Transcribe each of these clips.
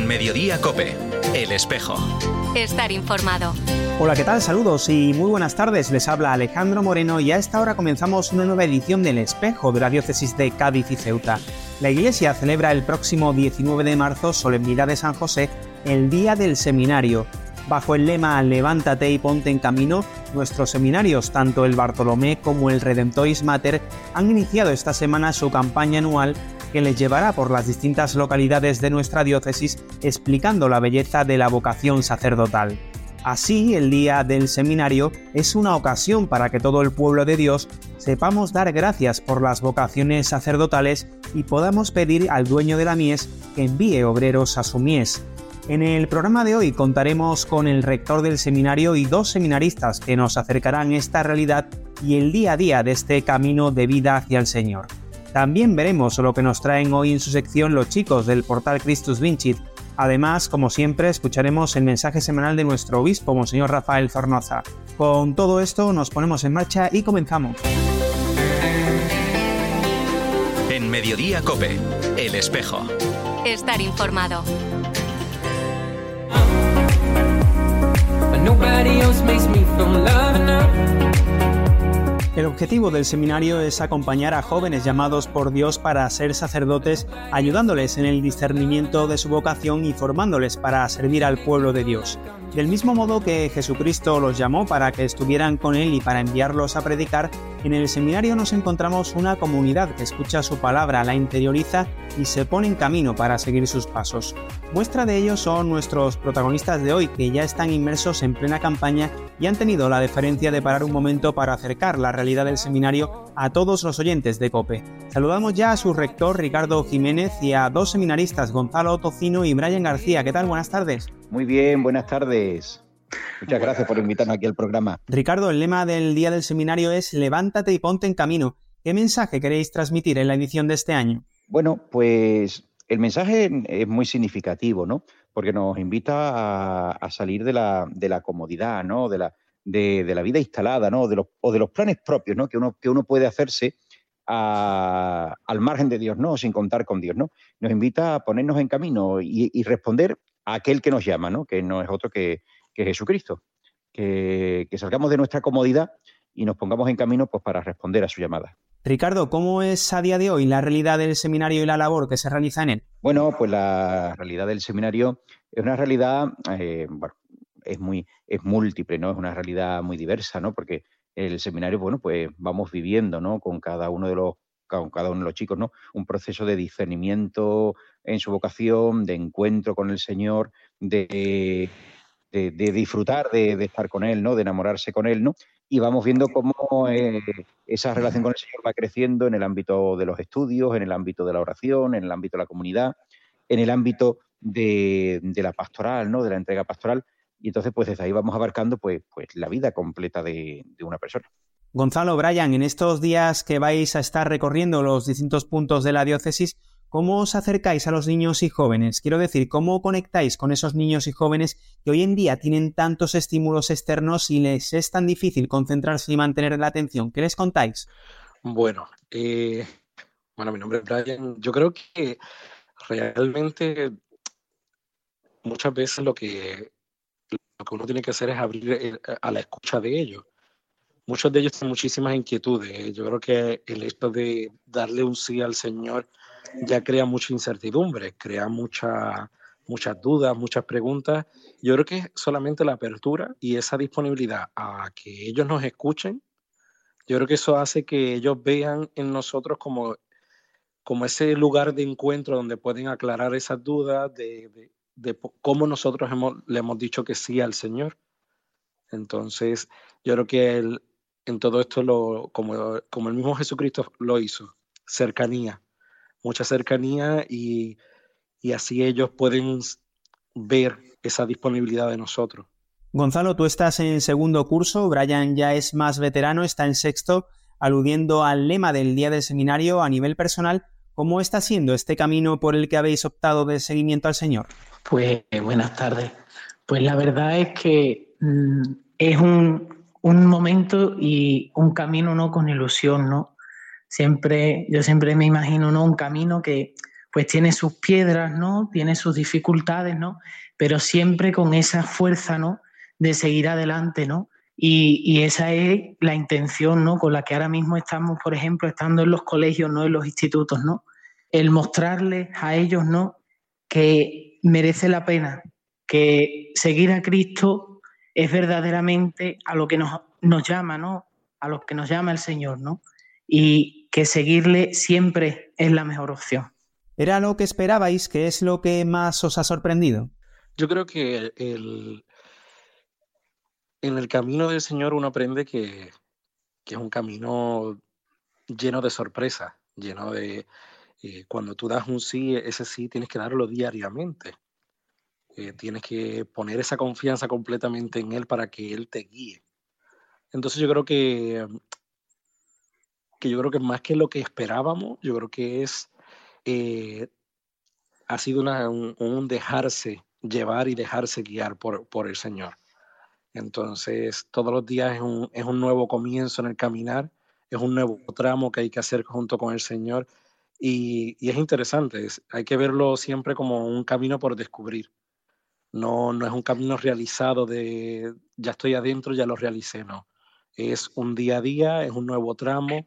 En Mediodía Cope, El Espejo. Estar informado. Hola, ¿qué tal? Saludos y muy buenas tardes. Les habla Alejandro Moreno y a esta hora comenzamos una nueva edición del Espejo de la diócesis de Cádiz y Ceuta. La Iglesia celebra el próximo 19 de marzo, solemnidad de San José, el Día del Seminario. Bajo el lema Levántate y ponte en camino, nuestros seminarios, tanto el Bartolomé como el Redemptoris Mater, han iniciado esta semana su campaña anual que les llevará por las distintas localidades de nuestra diócesis explicando la belleza de la vocación sacerdotal. Así, el día del seminario es una ocasión para que todo el pueblo de Dios sepamos dar gracias por las vocaciones sacerdotales y podamos pedir al dueño de la mies que envíe obreros a su mies. En el programa de hoy contaremos con el rector del seminario y dos seminaristas que nos acercarán esta realidad y el día a día de este camino de vida hacia el Señor. También veremos lo que nos traen hoy en su sección los chicos del portal Christus Vincit. Además, como siempre, escucharemos el mensaje semanal de nuestro obispo, Monseñor Rafael Zornoza. Con todo esto nos ponemos en marcha y comenzamos. En Mediodía Cope, El Espejo. Estar informado. El objetivo del seminario es acompañar a jóvenes llamados por Dios para ser sacerdotes, ayudándoles en el discernimiento de su vocación y formándoles para servir al pueblo de Dios. Del mismo modo que Jesucristo los llamó para que estuvieran con Él y para enviarlos a predicar, en el seminario nos encontramos una comunidad que escucha su palabra, la interioriza y se pone en camino para seguir sus pasos. Muestra de ello son nuestros protagonistas de hoy, que ya están inmersos en plena campaña y han tenido la deferencia de parar un momento para acercar la realidad del seminario a todos los oyentes de COPE. Saludamos ya a su rector Ricardo Jiménez y a dos seminaristas, Gonzalo Tocino y Brian García. ¿Qué tal? Buenas tardes. Muy bien, buenas tardes. Muchas gracias por invitarnos aquí al programa. Ricardo, el lema del día del seminario es Levántate y ponte en camino. ¿Qué mensaje queréis transmitir en la edición de este año? Bueno, pues el mensaje es muy significativo, ¿no? Porque nos invita a, salir de la, de la, comodidad, ¿no? De la, de, la vida instalada, ¿no? De los, o de los planes propios, ¿no? Que uno, que uno puede hacerse al margen de Dios, ¿no? Sin contar con Dios, ¿no? Nos invita a ponernos en camino y, y responder a aquel que nos llama, ¿no? Que no es otro que, que Jesucristo. Que, que, salgamos de nuestra comodidad y nos pongamos en camino pues, para responder a su llamada. Ricardo, ¿cómo es a día de hoy la realidad del seminario y la labor que se realiza en él? Bueno, pues la realidad del seminario es una realidad, eh, bueno, es muy, es múltiple, ¿no? Es una realidad muy diversa, ¿no? Porque el seminario, bueno, pues vamos viviendo, ¿no? Con cada uno de los con cada uno de los chicos, ¿no? Un proceso de discernimiento en su vocación, de encuentro con el Señor, de de, disfrutar de, estar con él, ¿no? De enamorarse con él, ¿no? Y vamos viendo cómo eh, esa relación con el Señor va creciendo en el ámbito de los estudios, en el ámbito de la oración, en el ámbito de la comunidad, en el ámbito de, la pastoral, ¿no? De la entrega pastoral. Y entonces, pues desde ahí vamos abarcando pues, pues la vida completa de, de una persona. Gonzalo, Brian, en estos días que vais a estar recorriendo los distintos puntos de la diócesis, ¿Cómo os acercáis a los niños y jóvenes? Quiero decir, ¿cómo conectáis con esos niños y jóvenes que hoy en día tienen tantos estímulos externos y les es tan difícil concentrarse y mantener la atención? ¿Qué les contáis? Bueno, eh, bueno, mi nombre es Brian. Yo creo que realmente muchas veces lo que, lo que uno tiene que hacer es abrir a la escucha de ellos. Muchos de ellos tienen muchísimas inquietudes. Yo creo que el hecho de darle un sí al Señor ya crea mucha incertidumbre, crea mucha, muchas dudas, muchas preguntas. Yo creo que solamente la apertura y esa disponibilidad a que ellos nos escuchen, yo creo que eso hace que ellos vean en nosotros como, como ese lugar de encuentro donde pueden aclarar esas dudas de, de, cómo nosotros hemos, le hemos dicho que sí al Señor. Entonces, yo creo que en todo esto, lo, como, como el mismo Jesucristo lo hizo, cercanía mucha cercanía y, así ellos pueden ver esa disponibilidad de nosotros. Gonzalo, tú estás en segundo curso, Brian ya es más veterano, está en sexto, aludiendo al lema del día del seminario a nivel personal. ¿Cómo está siendo este camino por el que habéis optado de seguimiento al Señor? Pues buenas tardes. Pues la verdad es que mm, es un, un, momento y un camino no con ilusión, ¿no? Siempre, yo siempre me imagino ¿no? un camino que pues tiene sus piedras, ¿no? Tiene sus dificultades, ¿no? Pero siempre con esa fuerza, ¿no? De seguir adelante, ¿no? Y, esa es la intención, ¿no? Con la que ahora mismo estamos, por ejemplo, estando en los colegios, ¿no? En los institutos, ¿no? El mostrarles a ellos, ¿no? Que merece la pena, que seguir a Cristo es verdaderamente a lo que nos, nos llama, ¿no? A lo que nos llama el Señor, ¿no? Y que seguirle siempre es la mejor opción. ¿Era lo que esperabais? ¿Qué es lo que más os ha sorprendido? Yo creo que el, en el camino del Señor uno aprende que, es un camino lleno de sorpresas, lleno de... Eh, cuando tú das un sí, ese sí tienes que darlo diariamente. Eh, tienes que poner esa confianza completamente en Él para que Él te guíe. Entonces yo creo que, que yo creo que más que lo que esperábamos, yo creo que es eh, ha sido un, dejarse llevar y dejarse guiar por, por, el Señor. Entonces, todos los días es un, es un nuevo comienzo en el caminar, es un nuevo tramo que hay que hacer junto con el Señor. Y, y es interesante, hay que verlo siempre como un camino por descubrir. No, no es un camino realizado de ya estoy adentro, ya lo realicé, no. Es un día a día, es un nuevo tramo,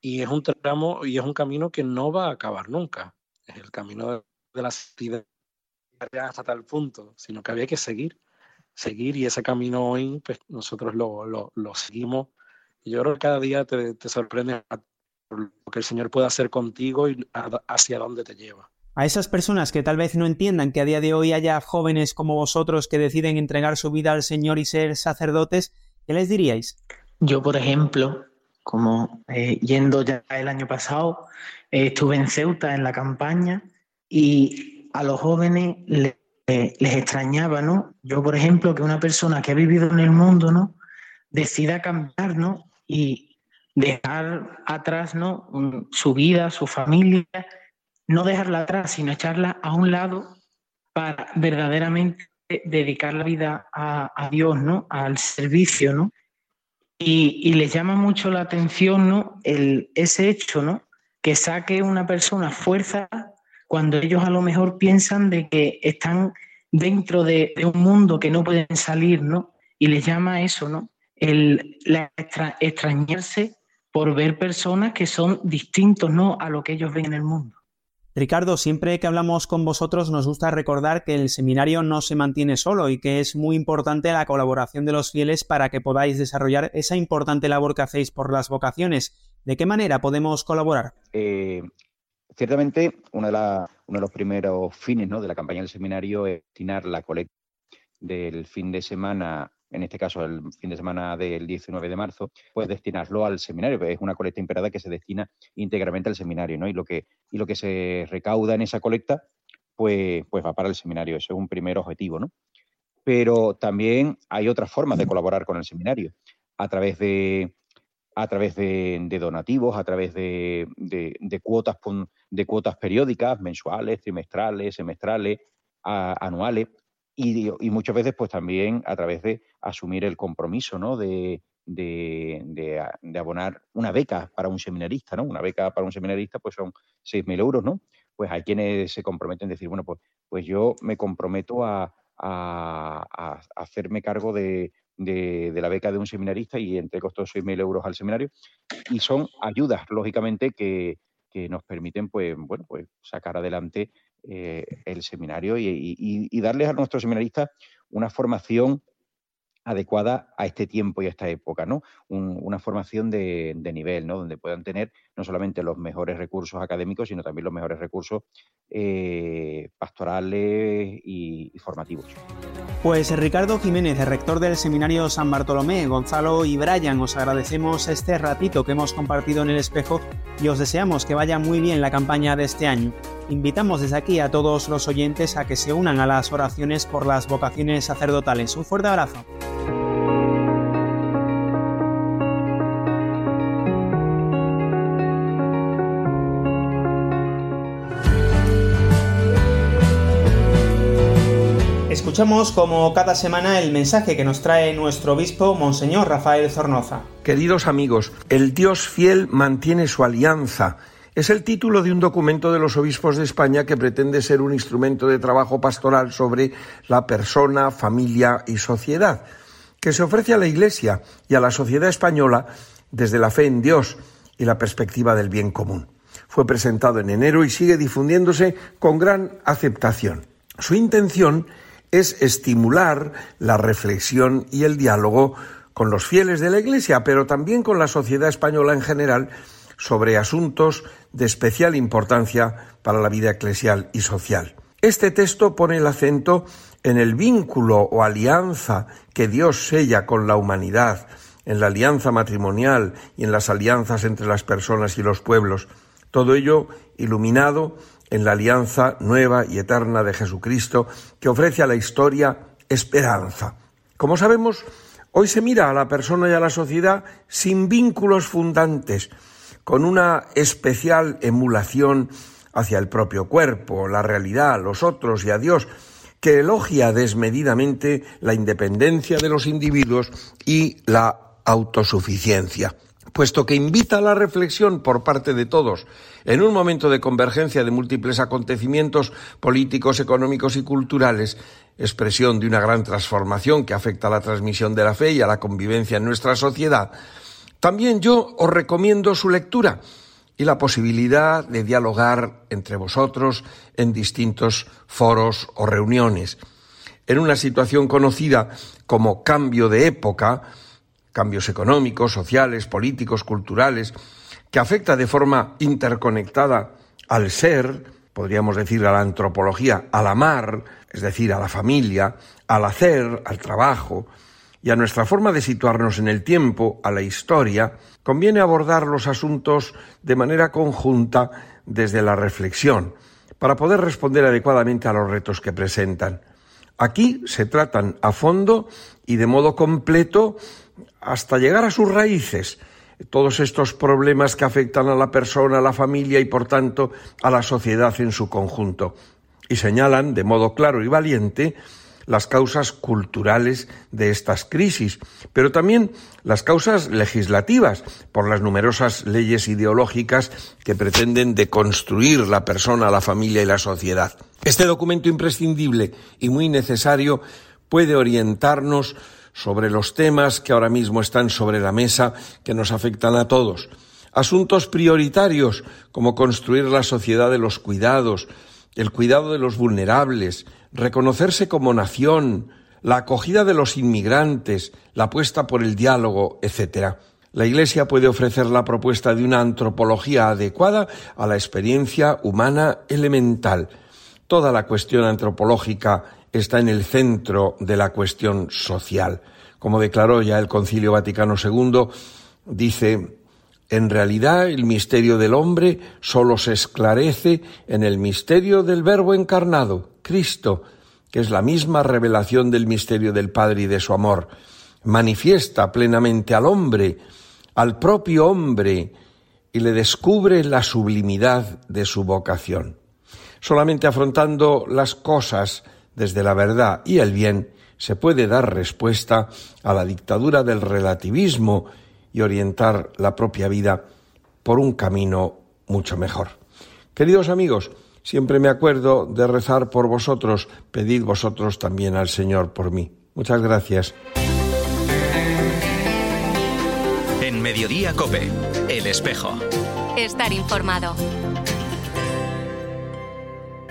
y es un tramo y es un camino que no va a acabar nunca. Es el camino de, la ciudad hasta tal punto, sino que había que seguir, seguir y ese camino hoy pues, nosotros lo, lo, lo seguimos. Y yo creo que cada día te, te sorprende lo que el Señor puede hacer contigo y hacia dónde te lleva. A esas personas que tal vez no entiendan que a día de hoy haya jóvenes como vosotros que deciden entregar su vida al Señor y ser sacerdotes, ¿qué les diríais? Yo, por ejemplo, como eh, yendo ya el año pasado, eh, estuve en Ceuta en la campaña y a los jóvenes les extrañaba, ¿no? Yo, por ejemplo, que una persona que ha vivido en el mundo, ¿no? Decida cambiar, ¿no? Y dejar atrás, ¿no? Su vida, su familia, no dejarla atrás, sino echarla a un lado para verdaderamente dedicar la vida a, Dios, ¿no? Al servicio, ¿no? Y, les llama mucho la atención ¿no? El, ese hecho, ¿no? que saque una persona fuerza cuando ellos a lo mejor piensan de que están dentro de, un mundo que no pueden salir, ¿no? Y les llama eso, ¿no? El extrañarse por ver personas que son distintos, ¿no? A lo que ellos ven en el mundo. Ricardo, siempre que hablamos con vosotros nos gusta recordar que el seminario no se mantiene solo y que es muy importante la colaboración de los fieles para que podáis desarrollar esa importante labor que hacéis por las vocaciones. ¿De qué manera podemos colaborar? Eh, ciertamente, uno de, los primeros fines de la campaña del seminario es destinar la colecta del fin de semana en este caso el fin de semana del 19 de marzo, pues destinarlo al seminario. Es una colecta imperada que se destina íntegramente al seminario, ¿no? Y lo que, y lo que se recauda en esa colecta, pues, pues va para el seminario. Eso es un primer objetivo, ¿no? Pero también hay otras formas de colaborar con el seminario, a través de, a través de, donativos, a través de, de, cuotas, de cuotas periódicas, mensuales, trimestrales, semestrales, anuales y, muchas veces pues también a través de asumir el compromiso ¿no? de, abonar una beca para un seminarista, ¿no? Una beca para un seminarista pues son 6.000 euros, ¿no? Pues hay quienes se comprometen a decir, bueno, pues, pues yo me comprometo a, hacerme cargo de, la beca de un seminarista y entrego estos 6.000 euros al seminario. Y son ayudas, lógicamente, que, que nos permiten pues, bueno, pues sacar adelante eh, el seminario y, darles a nuestros seminaristas una formación adecuada a este tiempo y a esta época, ¿no? una formación de, nivel, ¿no? Donde puedan tener no solamente los mejores recursos académicos, sino también los mejores recursos eh, pastorales y, formativos. Pues Ricardo Jiménez, rector del Seminario San Bartolomé, Gonzalo y Brian, os agradecemos este ratito que hemos compartido en el espejo y os deseamos que vaya muy bien la campaña de este año. Invitamos desde aquí a todos los oyentes a que se unan a las oraciones por las vocaciones sacerdotales. Un fuerte abrazo. Escuchamos como cada semana el mensaje que nos trae nuestro obispo, Monseñor Rafael Zornoza. Queridos amigos, el Dios fiel mantiene su alianza Es el título de un documento de los obispos de España que pretende ser un instrumento de trabajo pastoral sobre la persona, familia y sociedad, que se ofrece a la Iglesia y a la sociedad española desde la fe en Dios y la perspectiva del bien común. Fue presentado en enero y sigue difundiéndose con gran aceptación. Su intención es estimular la reflexión y el diálogo con los fieles de la Iglesia, pero también con la sociedad española en general, sobre asuntos de especial importancia para la vida eclesial y social. Este texto pone el acento en el vínculo o alianza que Dios sella con la humanidad, en la alianza matrimonial y en las alianzas entre las personas y los pueblos. Todo ello iluminado en la alianza nueva y eterna de Jesucristo que ofrece a la historia esperanza. Como sabemos, hoy se mira a la persona y a la sociedad sin vínculos fundantes, con una especial emulación hacia el propio cuerpo, la realidad, los otros y a Dios, que elogia desmedidamente la independencia de los individuos y la autosuficiencia, puesto que invita a la reflexión por parte de todos, en un momento de convergencia de múltiples acontecimientos políticos, económicos y culturales, expresión de una gran transformación que afecta a la transmisión de la fe y a la convivencia en nuestra sociedad, también yo os recomiendo su lectura y la posibilidad de dialogar entre vosotros en distintos foros o reuniones. En una situación conocida como cambio de época, cambios económicos, sociales, políticos, culturales, que afecta de forma interconectada al ser, podríamos decir a la antropología, al amar, es decir, a la familia, al hacer, al trabajo, y a nuestra forma de situarnos en el tiempo, a la historia, conviene abordar los asuntos de manera conjunta desde la reflexión, para poder responder adecuadamente a los retos que presentan. Aquí se tratan a fondo y de modo completo hasta llegar a sus raíces, todos estos problemas que afectan a la persona, a la familia y por tanto a la sociedad en su conjunto. Y señalan de modo claro y valiente las causas culturales de estas crisis, pero también las causas legislativas por las numerosas leyes ideológicas que pretenden deconstruir la persona, la familia y la sociedad. Este documento imprescindible y muy necesario puede orientarnos sobre los temas que ahora mismo están sobre la mesa que nos afectan a todos. Asuntos prioritarios como construir la sociedad de los cuidados, el cuidado de los vulnerables, reconocerse como nación, la acogida de los inmigrantes, la apuesta por el diálogo, etc. La Iglesia puede ofrecer la propuesta de una antropología adecuada a la experiencia humana elemental. Toda la cuestión antropológica está en el centro de la cuestión social. Como declaró ya el Concilio Vaticano II, dice en realidad el misterio del hombre solo se esclarece en el misterio del Verbo encarnado, Cristo, que es la misma revelación del misterio del Padre y de su amor. Manifiesta plenamente al hombre, al propio hombre, y le descubre la sublimidad de su vocación. Solamente afrontando las cosas desde la verdad y el bien se puede dar respuesta a la dictadura del relativismo y orientar la propia vida por un camino mucho mejor. Queridos amigos, siempre me acuerdo de rezar por vosotros, pedid vosotros también al Señor por mí. Muchas gracias. En Mediodía Cope, El Espejo. Estar informado.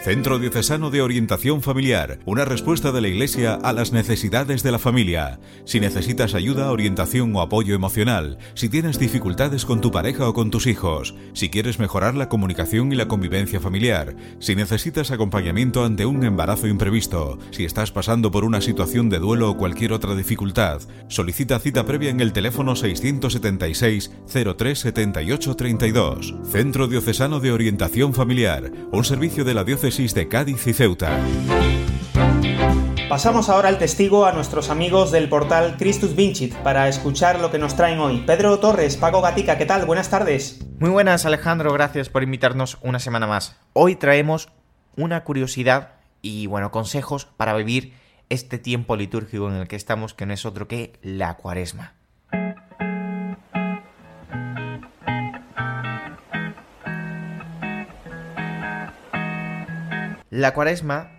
Centro Diocesano de Orientación Familiar, una respuesta de la Iglesia a las necesidades de la familia. Si necesitas ayuda, orientación o apoyo emocional, si tienes dificultades con tu pareja o con tus hijos, si quieres mejorar la comunicación y la convivencia familiar, si necesitas acompañamiento ante un embarazo imprevisto, si estás pasando por una situación de duelo o cualquier otra dificultad, solicita cita previa en el teléfono 676 03 32. Centro Diocesano de Orientación Familiar, un servicio de la Diócesis de Cádiz y Ceuta. Pasamos ahora el testigo a nuestros amigos del portal Christus Vincit para escuchar lo que nos traen hoy. Pedro Torres, Paco Gatica, ¿qué tal? Buenas tardes. Muy buenas, Alejandro, gracias por invitarnos una semana más. Hoy traemos una curiosidad y, bueno, consejos para vivir este tiempo litúrgico en el que estamos, que no es otro que la cuaresma. La cuaresma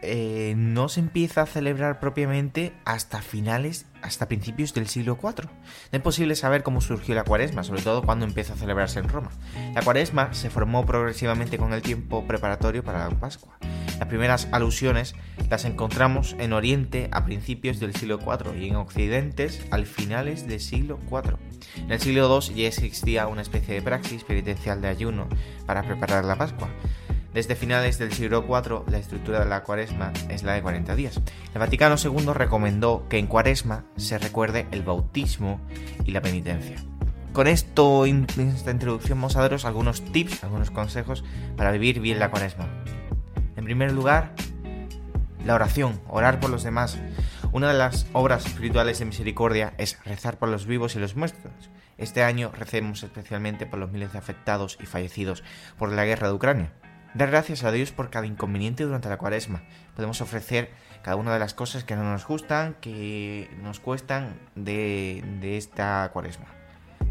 eh, no se empieza a celebrar propiamente hasta finales, hasta principios del siglo IV. Es posible saber cómo surgió la cuaresma, sobre todo cuando empezó a celebrarse en Roma. La cuaresma se formó progresivamente con el tiempo preparatorio para la Pascua. Las primeras alusiones las encontramos en Oriente a principios del siglo IV y en Occidente al finales del siglo IV. En el siglo II ya existía una especie de praxis penitencial de ayuno para preparar la Pascua. Desde finales del siglo IV, la estructura de la cuaresma es la de 40 días. El Vaticano II recomendó que en cuaresma se recuerde el bautismo y la penitencia. Con esto, esta introducción, vamos a daros algunos tips, algunos consejos para vivir bien la cuaresma. En primer lugar, la oración, orar por los demás. Una de las obras espirituales de misericordia es rezar por los vivos y los muertos. Este año recemos especialmente por los miles de afectados y fallecidos por la guerra de Ucrania. Dar gracias a Dios por cada inconveniente durante la cuaresma. Podemos ofrecer cada una de las cosas que no nos gustan, que nos cuestan de, esta cuaresma.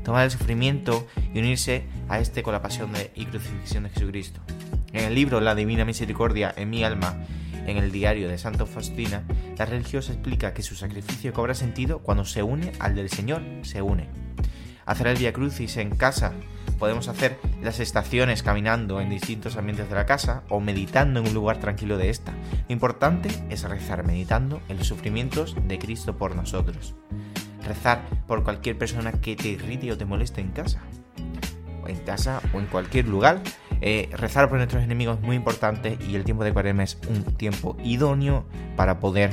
Tomar el sufrimiento y unirse a este con la pasión y crucifixión de Jesucristo. En el libro La Divina Misericordia en mi alma, en el diario de Santa Faustina, la religiosa explica que su sacrificio cobra sentido cuando se une al del Señor, se une. Hacer el Via Crucis en casa podemos hacer las estaciones caminando en distintos ambientes de la casa o meditando en un lugar tranquilo de esta. Lo importante es rezar meditando en los sufrimientos de Cristo por nosotros. Rezar por cualquier persona que te irrite o te moleste en casa. O en casa o en cualquier lugar. Eh, rezar por nuestros enemigos es muy importante y el tiempo de cuarema es un tiempo idóneo para poder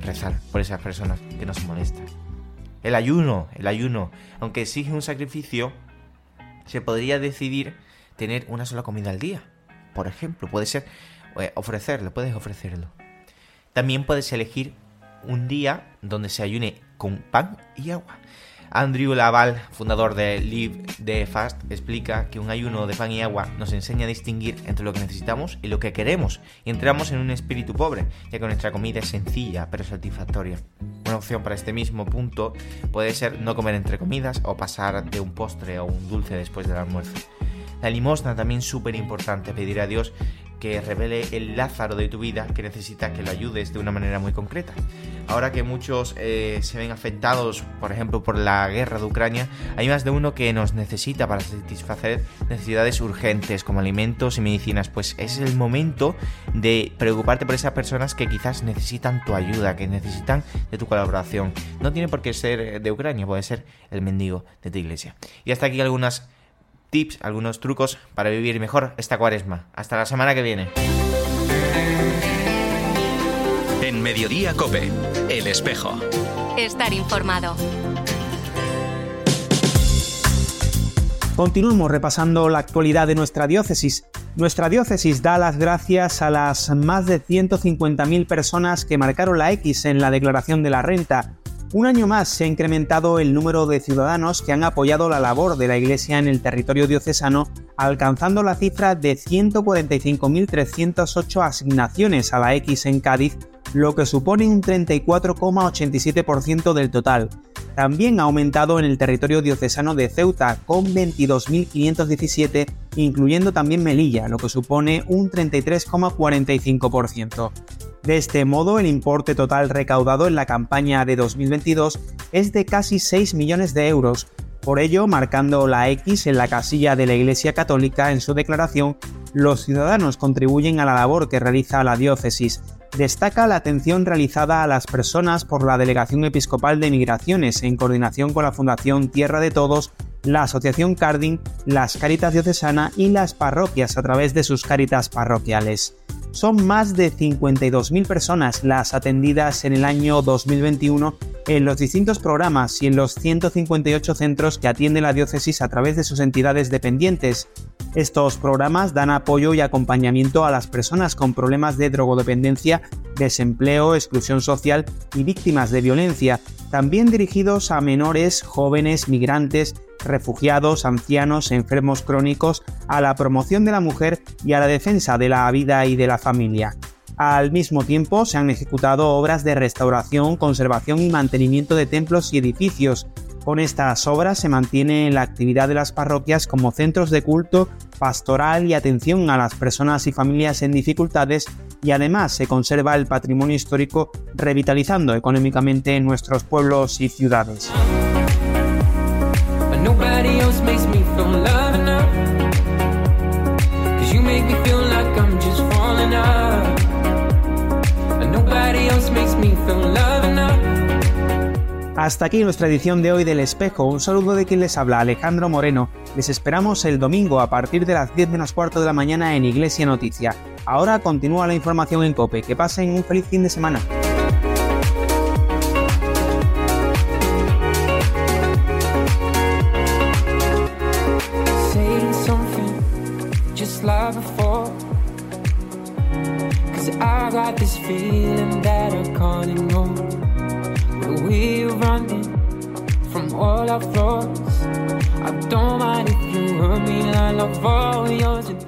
rezar por esas personas que nos molestan. El ayuno, el ayuno, aunque exige un sacrificio, se podría decidir tener una sola comida al día. Por ejemplo, puede ser eh, ofrecerlo, puedes ofrecerlo. También puedes elegir un día donde se ayune con pan y agua. Andrew Laval, fundador de Live the Fast, explica que un ayuno de pan y agua nos enseña a distinguir entre lo que necesitamos y lo que queremos, y entramos en un espíritu pobre, ya que nuestra comida es sencilla pero satisfactoria. Una opción para este mismo punto puede ser no comer entre comidas o pasar de un postre o un dulce después del almuerzo. La limosna también súper importante, pedir a Dios que revele el Lázaro de tu vida que necesita que lo ayudes de una manera muy concreta. Ahora que muchos eh, se ven afectados, por ejemplo, por la guerra de Ucrania, hay más de uno que nos necesita para satisfacer necesidades urgentes como alimentos y medicinas. Pues es el momento de preocuparte por esas personas que quizás necesitan tu ayuda, que necesitan de tu colaboración. No tiene por qué ser de Ucrania, puede ser el mendigo de tu iglesia. Y hasta aquí algunas tips, algunos trucos para vivir mejor esta cuaresma. Hasta la semana que viene. En Mediodía Cope, El Espejo. Estar informado. Continuamos repasando la actualidad de nuestra diócesis. Nuestra diócesis da las gracias a las más de 150.000 personas que marcaron la X en la declaración de la renta, un año más se ha incrementado el número de ciudadanos que han apoyado la labor de la Iglesia en el territorio diocesano, alcanzando la cifra de 145.308 asignaciones a la X en Cádiz, lo que supone un 34,87% del total. También ha aumentado en el territorio diocesano de Ceuta, con 22.517, incluyendo también Melilla, lo que supone un 33,45%. De este modo, el importe total recaudado en la campaña de 2022 es de casi 6 millones de euros. Por ello, marcando la X en la casilla de la Iglesia Católica en su declaración, los ciudadanos contribuyen a la labor que realiza la diócesis. Destaca la atención realizada a las personas por la Delegación Episcopal de Migraciones en coordinación con la Fundación Tierra de Todos, la Asociación Carding, las Caritas Diocesana y las parroquias a través de sus caritas parroquiales son más de 52.000 personas las atendidas en el año 2021 en los distintos programas y en los 158 centros que atiende la diócesis a través de sus entidades dependientes. Estos programas dan apoyo y acompañamiento a las personas con problemas de drogodependencia, desempleo, exclusión social y víctimas de violencia, también dirigidos a menores, jóvenes, migrantes, refugiados, ancianos, enfermos crónicos, a la promoción de la mujer y a la defensa de la vida y de la familia. Al mismo tiempo, se han ejecutado obras de restauración, conservación y mantenimiento de templos y edificios, Con estas obras se mantiene la actividad de las parroquias como centros de culto, pastoral y atención a las personas y familias en dificultades y además se conserva el patrimonio histórico revitalizando económicamente nuestros pueblos y ciudades. Hasta aquí nuestra edición de hoy del Espejo. Un saludo de quien les habla, Alejandro Moreno. Les esperamos el domingo a partir de las 10 menos cuarto de la mañana en Iglesia Noticia. Ahora continúa la información en COPE. Que pasen un feliz fin de semana. All our flaws. I don't mind if you hurt me, I love all yours.